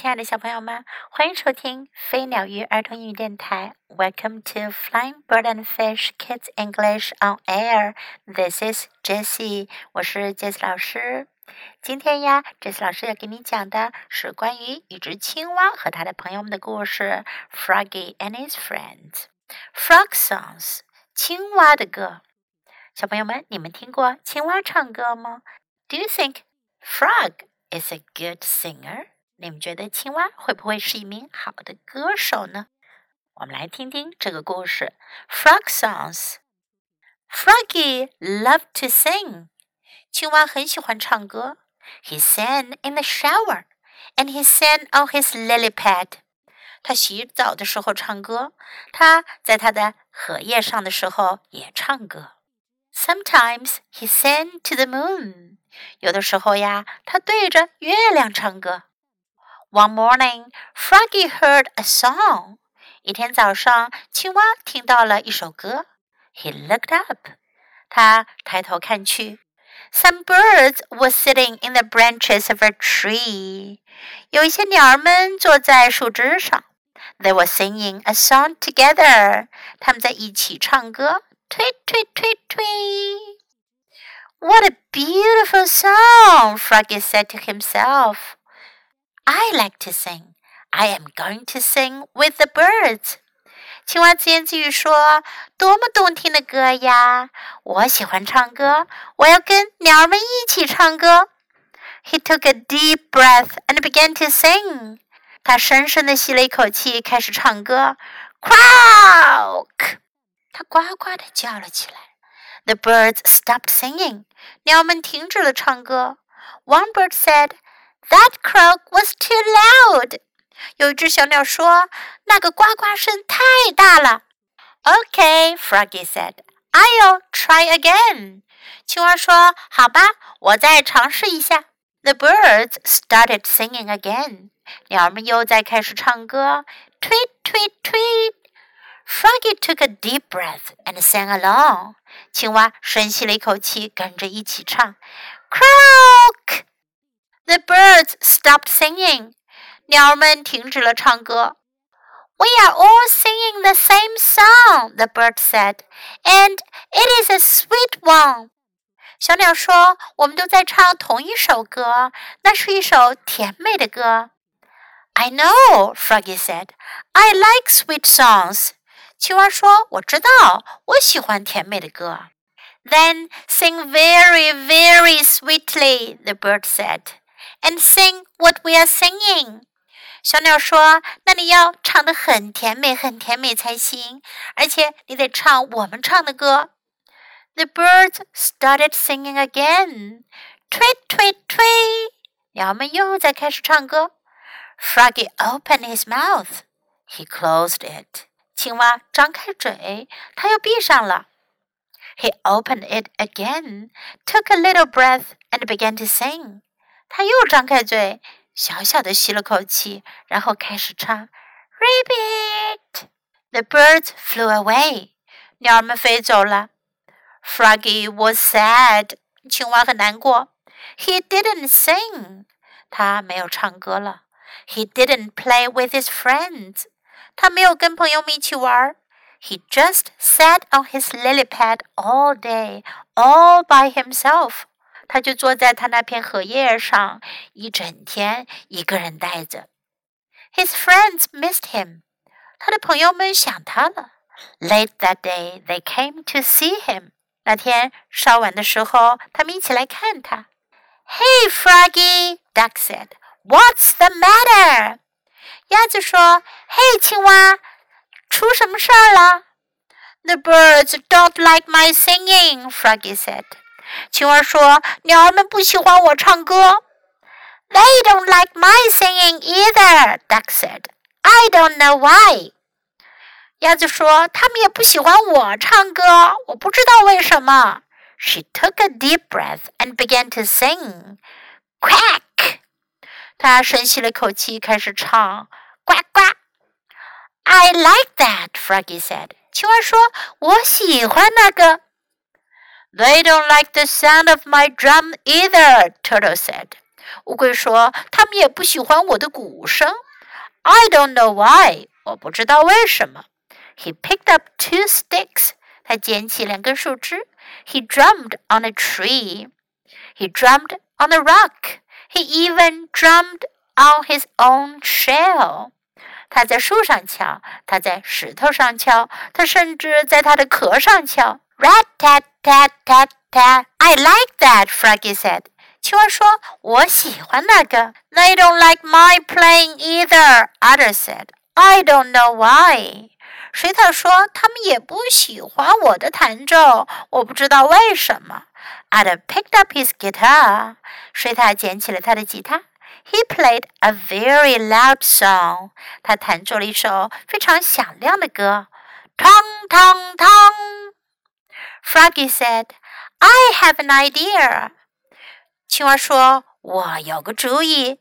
亲爱的小朋友们，欢迎收听飞鸟鱼儿童英语电台。Welcome to Flying Bird and Fish Kids English on Air. This is Jessie，我是 Jessie 老师。今天呀，Jessie 老师要给你讲的是关于一只青蛙和他的朋友们的故事。Froggy and his friends. Frog songs，青蛙的歌。小朋友们，你们听过青蛙唱歌吗？Do you think frog is a good singer？ 你们觉得青蛙会不会是一名好的歌手呢？我们来听听这个故事。Frog songs. Froggy loved to sing. 青蛙很喜欢唱歌。He sang in the shower, and he sang on his lily pad. 他洗澡的时候唱歌，他在他的荷叶上的时候也唱歌。Sometimes he sang to the moon. 有的时候呀，他对着月亮唱歌。one morning, Froggy heard a song. 一天早上，青蛙听到了一首歌。He looked up. 他抬头看去。Some birds were sitting in the branches of a tree. 有一些鸟儿们坐在树枝上。They were singing a song together. 他们在一起唱歌。Tweet, tweet, tweet, tweet. What a beautiful song, Froggy said to himself. I like to sing. I am going to sing with the birds. 青蛙自言自语说：“多么动听的歌呀！我喜欢唱歌，我要跟鸟儿们一起唱歌。” He took a deep breath and began to sing. 他深深的吸了一口气，开始唱歌。Croak！他呱呱的叫了起来。The birds stopped singing. 鸟们停止了唱歌。One bird said. That croak was too loud. 有一只小鸟说：“那个呱呱声太大了。” Okay, Froggy said. I'll try again. 青蛙说：“好吧，我再尝试一下。” The birds started singing again. 鸟儿们又在开始唱歌。Tweet, tweet, tweet. Froggy took a deep breath and sang along. 青蛙深吸了一口气，跟着一起唱。Croak! The birds stopped singing. 鸟儿们停止了唱歌。We are all singing the same song, the bird said, and it is a sweet one. 小鸟说：“我们都在唱同一首歌，那是一首甜美的歌。” I know, Froggy said. I like sweet songs. 青蛙说：“我知道，我喜欢甜美的歌。” Then sing very, very sweetly, the bird said and sing what we are singing. 小鸟说：“那你要唱得很甜美，很甜美才行，而且你得唱我们唱的歌。” The birds started singing again. Tweet, tweet, tweet. 鸟们又在开始唱歌。Froggy opened his mouth. He closed it. 青蛙张开嘴，它又闭上了。He opened it again, took a little breath, and began to sing. 他又张开嘴，小小的吸了口气，然后开始唱：“Repeat。” The birds flew away. 鸟儿们飞走了。Froggy was sad. 青蛙很难过。He didn't sing. 他没有唱歌了。He didn't play with his friends. 他没有跟朋友们一起玩。He just sat on his lily pad all day, all by himself. 他就坐在他那片荷叶上，一整天一个人呆着。His friends missed him，他的朋友们想他了。Late that day, they came to see him。那天稍晚的时候，他们一起来看他。Hey, Froggy, Duck said. What's the matter? 鸭子说：“嘿，青蛙，出什么事儿了？”The birds don't like my singing, Froggy said. 青蛙说：“鸟儿们不喜欢我唱歌。” They don't like my singing either, Duck said. I don't know why. 鸭子说：“他们也不喜欢我唱歌，我不知道为什么。” She took a deep breath and began to sing. Quack! 她深吸了一口气，开始唱：“呱呱。” I like that, Froggy said. 青蛙说：“我喜欢那个。” They don't like the sound of my drum either, Turtle said. 乌龟说：“他们也不喜欢我的鼓声。” I don't know why，我不知道为什么。He picked up two sticks，他捡起两根树枝。He drummed on a tree. He drummed on a rock. He even drummed on his own shell. 他在树上敲，他在石头上敲，他甚至在他的壳上敲。Rat tat tat tat tat. I like that, Froggy said. 青蛙说：“我喜欢那个。” Don't like my playing either, Otter said. I don't know why. 水獭说：“他们也不喜欢我的弹奏，我不知道为什么。” Picked up his guitar. 水獭捡起了他的吉他。He played a very loud song. 他弹奏了一首非常响亮的歌。Tang tong. tang. Froggy said, "I have an idea." 青蛙说：“我有个主意。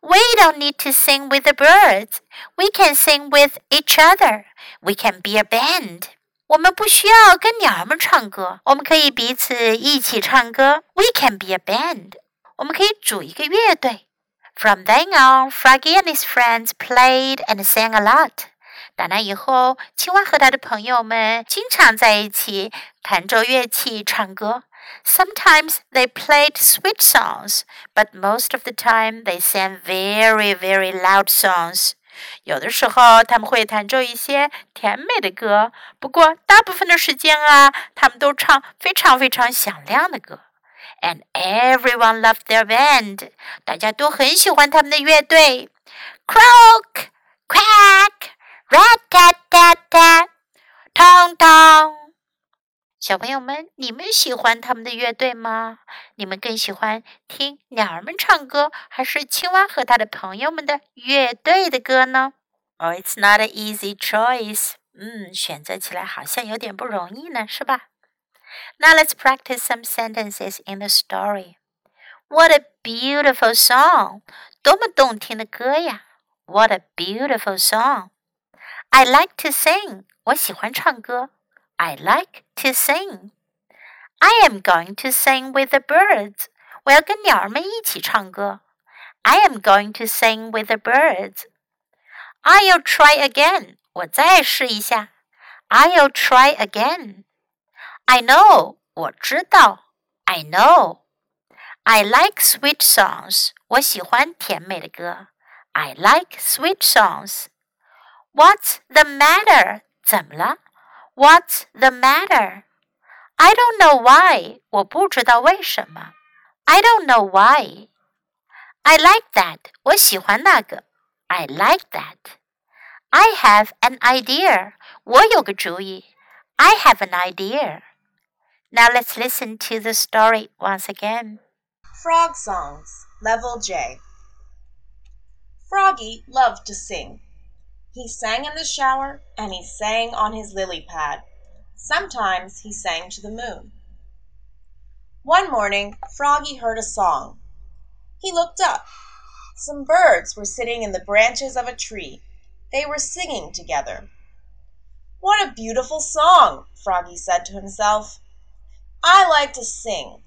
We don't need to sing with the birds. We can sing with each other. We can be a band. 我们不需要跟鸟儿们唱歌，我们可以彼此一起唱歌。We can be a band. 我们可以组一个乐队。From then on, Froggy and his friends played and sang a lot. 打那以后，青蛙和他的朋友们经常在一起弹奏乐器、唱歌。Sometimes they played sweet songs, but most of the time they sang very, very loud songs. 有的时候他们会弹奏一些甜美的歌，不过大部分的时间啊，他们都唱非常非常响亮的歌。And everyone loved their band，大家都很喜欢他们的乐队。Croak, quack, rat tat tat tat, tong tong。小朋友们，你们喜欢他们的乐队吗？你们更喜欢听鸟儿们唱歌，还是青蛙和他的朋友们的乐队的歌呢？Oh, it's not an easy choice. 嗯，选择起来好像有点不容易呢，是吧？Now let's practice some sentences in the story. What a beautiful song! 多么动听的歌呀！What a beautiful song! I like to sing. 我喜欢唱歌。I like to sing. I am going to sing with the birds. 我要跟鸟儿们一起唱歌。I am going to sing with the birds. I'll try again. 我再试一下。I'll try again. I know. 我知道。I know. I like sweet songs. 我喜欢甜美的歌。I like sweet songs. What's the matter? 怎么了？What's the matter? I don't know why. 我不知道为什么。I don't know why. I like that. 我喜欢那个。I like that. I have an idea. 我有个主意。I have an idea. Now let's listen to the story once again. Frog Songs, Level J. Froggy loved to sing. He sang in the shower and he sang on his lily pad. Sometimes he sang to the moon. One morning Froggy heard a song. He looked up. Some birds were sitting in the branches of a tree. They were singing together. What a beautiful song, Froggy said to himself. I like to sing.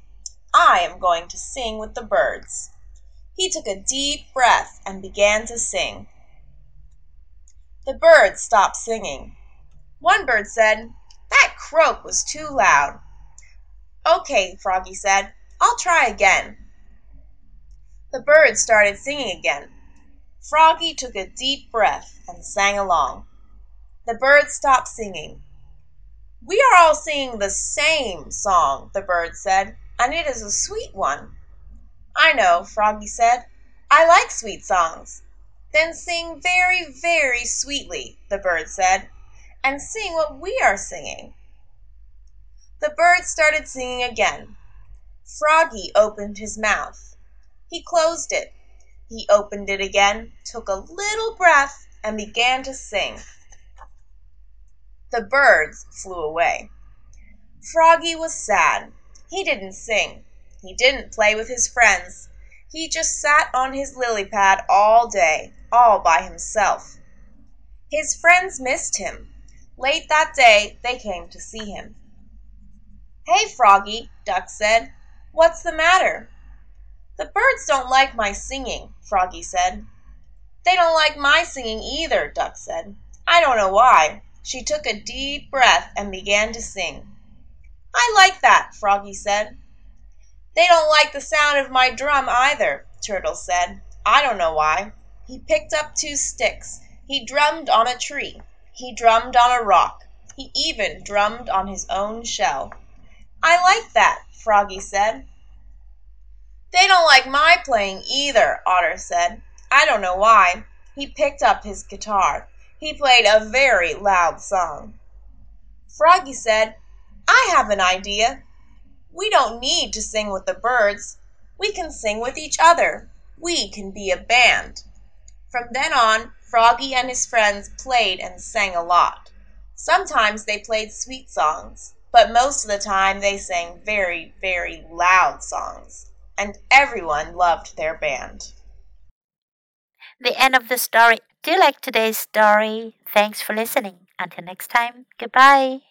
I am going to sing with the birds. He took a deep breath and began to sing. The birds stopped singing. One bird said, That croak was too loud. Okay, Froggy said, I'll try again. The birds started singing again. Froggy took a deep breath and sang along. The birds stopped singing. We are all singing the same song, the bird said, and it is a sweet one. I know, Froggy said. I like sweet songs. Then sing very, very sweetly, the bird said, and sing what we are singing. The bird started singing again. Froggy opened his mouth. He closed it. He opened it again, took a little breath, and began to sing. The birds flew away. Froggy was sad. He didn't sing. He didn't play with his friends. He just sat on his lily pad all day, all by himself. His friends missed him. Late that day they came to see him. Hey, Froggy, Duck said. What's the matter? The birds don't like my singing, Froggy said. They don't like my singing either, Duck said. I don't know why. She took a deep breath and began to sing. I like that, Froggy said. They don't like the sound of my drum either, Turtle said. I don't know why. He picked up two sticks. He drummed on a tree. He drummed on a rock. He even drummed on his own shell. I like that, Froggy said. They don't like my playing either, Otter said. I don't know why. He picked up his guitar. He played a very loud song. Froggy said, I have an idea. We don't need to sing with the birds. We can sing with each other. We can be a band. From then on, Froggy and his friends played and sang a lot. Sometimes they played sweet songs, but most of the time they sang very, very loud songs. And everyone loved their band. The end of the story. Do you like today's story? Thanks for listening. Until next time, goodbye.